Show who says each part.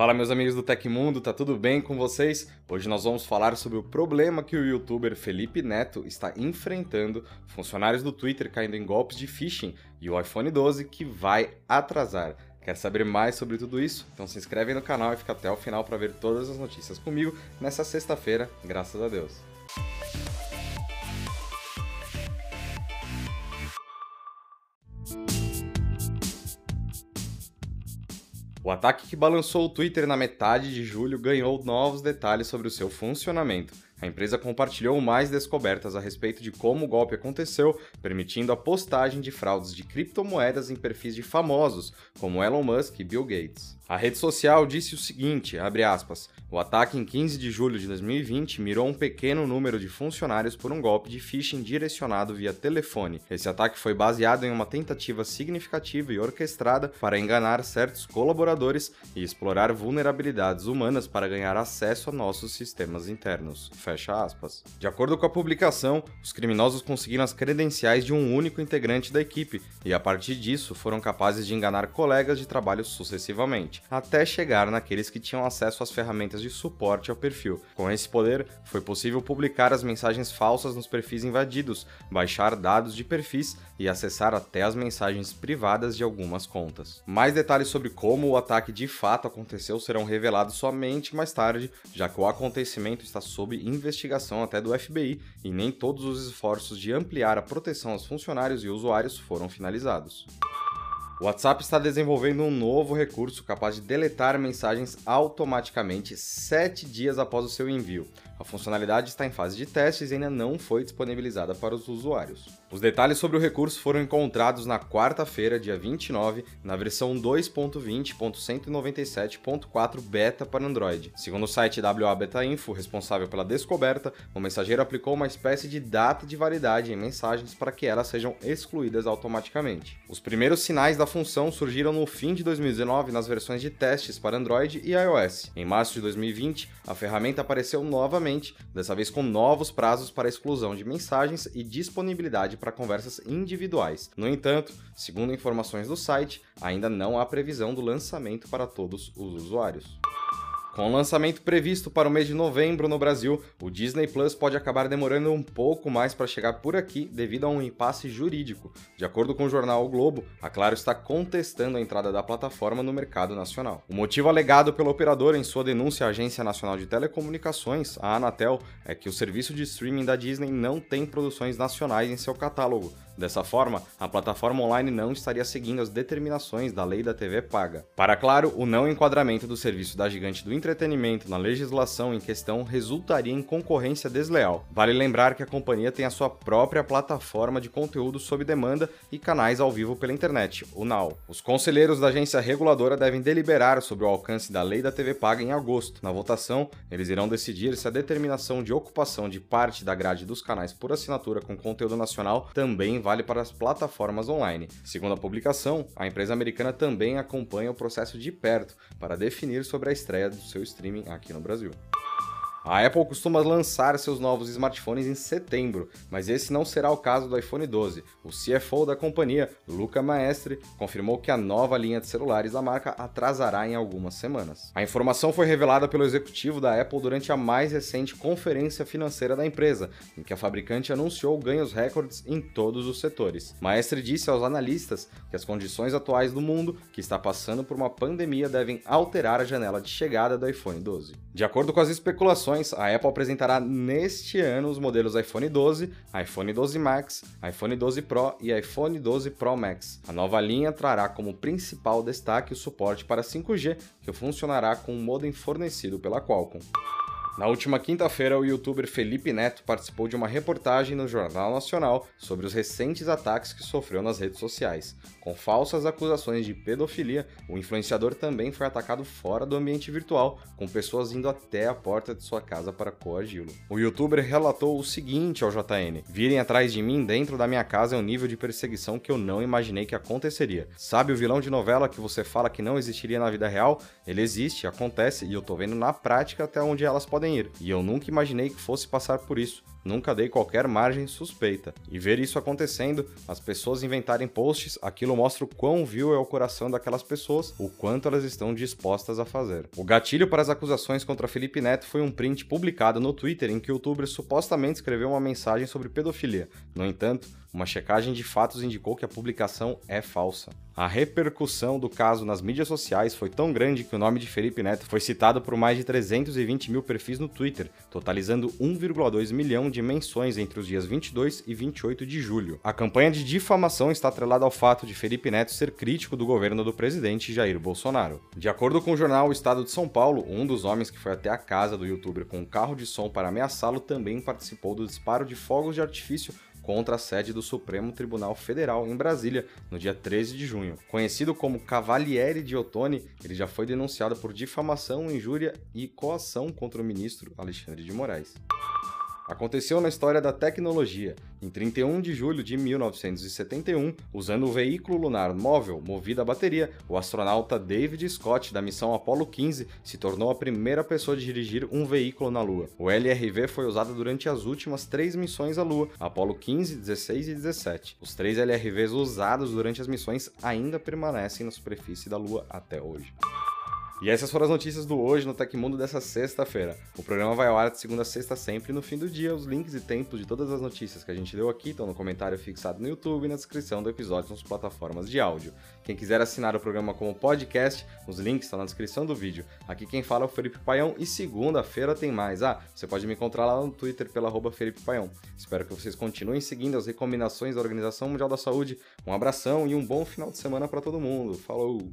Speaker 1: Fala meus amigos do Tecmundo, tá tudo bem com vocês? Hoje nós vamos falar sobre o problema que o youtuber Felipe Neto está enfrentando, funcionários do Twitter caindo em golpes de phishing e o iPhone 12 que vai atrasar. Quer saber mais sobre tudo isso? Então se inscreve no canal e fica até o final para ver todas as notícias comigo nessa sexta-feira, graças a Deus. O ataque que balançou o Twitter na metade de julho ganhou novos detalhes sobre o seu funcionamento. A empresa compartilhou mais descobertas a respeito de como o golpe aconteceu, permitindo a postagem de fraudes de criptomoedas em perfis de famosos, como Elon Musk e Bill Gates. A rede social disse o seguinte, aspas, o ataque em 15 de julho de 2020 mirou um pequeno número de funcionários por um golpe de phishing direcionado via telefone. Esse ataque foi baseado em uma tentativa significativa e orquestrada para enganar certos colaboradores e explorar vulnerabilidades humanas para ganhar acesso a nossos sistemas internos. Fecha aspas. De acordo com a publicação, os criminosos conseguiram as credenciais de um único integrante da equipe e, a partir disso, foram capazes de enganar colegas de trabalho sucessivamente, até chegar naqueles que tinham acesso às ferramentas de suporte ao perfil. Com esse poder, foi possível publicar as mensagens falsas nos perfis invadidos, baixar dados de perfis e acessar até as mensagens privadas de algumas contas. Mais detalhes sobre como o ataque de fato aconteceu serão revelados somente mais tarde, já que o acontecimento está sob investigação até do FBI e nem todos os esforços de ampliar a proteção aos funcionários e usuários foram finalizados. O WhatsApp está desenvolvendo um novo recurso capaz de deletar mensagens automaticamente sete dias após o seu envio. A funcionalidade está em fase de testes e ainda não foi disponibilizada para os usuários. Os detalhes sobre o recurso foram encontrados na quarta-feira, dia 29, na versão 2.20.197.4 beta para Android. Segundo o site WA Beta Info, responsável pela descoberta, o mensageiro aplicou uma espécie de data de validade em mensagens para que elas sejam excluídas automaticamente. Os primeiros sinais da função surgiram no fim de 2019 nas versões de testes para Android e iOS. Em março de 2020, a ferramenta apareceu novamente novamente, dessa vez com novos prazos para exclusão de mensagens e disponibilidade para conversas individuais. No entanto, segundo informações do site, ainda não há previsão do lançamento para todos os usuários. Com o lançamento previsto para o mês de novembro no Brasil, o Disney Plus pode acabar demorando um pouco mais para chegar por aqui devido a um impasse jurídico. De acordo com o jornal o Globo, a Claro está contestando a entrada da plataforma no mercado nacional. O motivo alegado pelo operador em sua denúncia à Agência Nacional de Telecomunicações, a Anatel, é que o serviço de streaming da Disney não tem produções nacionais em seu catálogo, Dessa forma, a plataforma online não estaria seguindo as determinações da lei da TV paga. Para claro, o não enquadramento do serviço da gigante do entretenimento na legislação em questão resultaria em concorrência desleal. Vale lembrar que a companhia tem a sua própria plataforma de conteúdo sob demanda e canais ao vivo pela internet, o Now. Os conselheiros da agência reguladora devem deliberar sobre o alcance da lei da TV paga em agosto. Na votação, eles irão decidir se a determinação de ocupação de parte da grade dos canais por assinatura com conteúdo nacional também vai vale para as plataformas online. Segundo a publicação, a empresa americana também acompanha o processo de perto para definir sobre a estreia do seu streaming aqui no Brasil. A Apple costuma lançar seus novos smartphones em setembro, mas esse não será o caso do iPhone 12. O CFO da companhia, Luca Maestre, confirmou que a nova linha de celulares da marca atrasará em algumas semanas. A informação foi revelada pelo executivo da Apple durante a mais recente conferência financeira da empresa, em que a fabricante anunciou ganhos recordes em todos os setores. Maestre disse aos analistas que as condições atuais do mundo, que está passando por uma pandemia, devem alterar a janela de chegada do iPhone 12. De acordo com as especulações, a Apple apresentará neste ano os modelos iPhone 12, iPhone 12 Max, iPhone 12 Pro e iPhone 12 Pro Max. A nova linha trará como principal destaque o suporte para 5G, que funcionará com um modem fornecido pela Qualcomm. Na última quinta-feira, o youtuber Felipe Neto participou de uma reportagem no Jornal Nacional sobre os recentes ataques que sofreu nas redes sociais. Com falsas acusações de pedofilia, o influenciador também foi atacado fora do ambiente virtual, com pessoas indo até a porta de sua casa para coagi-lo. O youtuber relatou o seguinte ao JN: Virem atrás de mim dentro da minha casa é um nível de perseguição que eu não imaginei que aconteceria. Sabe o vilão de novela que você fala que não existiria na vida real? Ele existe, acontece e eu tô vendo na prática até onde elas podem ir. E eu nunca imaginei que fosse passar por isso. Nunca dei qualquer margem suspeita. E ver isso acontecendo, as pessoas inventarem posts, aquilo mostra o quão vil é o coração daquelas pessoas, o quanto elas estão dispostas a fazer. O gatilho para as acusações contra Felipe Neto foi um print publicado no Twitter em que o youtuber supostamente escreveu uma mensagem sobre pedofilia. No entanto, uma checagem de fatos indicou que a publicação é falsa. A repercussão do caso nas mídias sociais foi tão grande que o nome de Felipe Neto foi citado por mais de 320 mil perfis no Twitter, totalizando 1,2 milhão de menções entre os dias 22 e 28 de julho. A campanha de difamação está atrelada ao fato de Felipe Neto ser crítico do governo do presidente Jair Bolsonaro. De acordo com o jornal O Estado de São Paulo, um dos homens que foi até a casa do youtuber com um carro de som para ameaçá-lo também participou do disparo de fogos de artifício contra a sede do Supremo Tribunal Federal em Brasília, no dia 13 de junho. Conhecido como Cavaliere de Ottoni, ele já foi denunciado por difamação, injúria e coação contra o ministro Alexandre de Moraes. Aconteceu na história da tecnologia. Em 31 de julho de 1971, usando o veículo lunar móvel movido a bateria, o astronauta David Scott da missão Apollo 15 se tornou a primeira pessoa a dirigir um veículo na Lua. O LRV foi usado durante as últimas três missões à Lua, Apollo 15, 16 e 17. Os três LRVs usados durante as missões ainda permanecem na superfície da Lua até hoje. E essas foram as notícias do hoje no Tecmundo dessa sexta-feira. O programa vai ao ar de segunda a sexta sempre. No fim do dia, os links e tempos de todas as notícias que a gente deu aqui estão no comentário fixado no YouTube e na descrição do episódio nas plataformas de áudio. Quem quiser assinar o programa como podcast, os links estão na descrição do vídeo. Aqui quem fala é o Felipe Paião e segunda-feira tem mais. Ah, você pode me encontrar lá no Twitter pela Felipe Paião. Espero que vocês continuem seguindo as recomendações da Organização Mundial da Saúde. Um abração e um bom final de semana para todo mundo. Falou!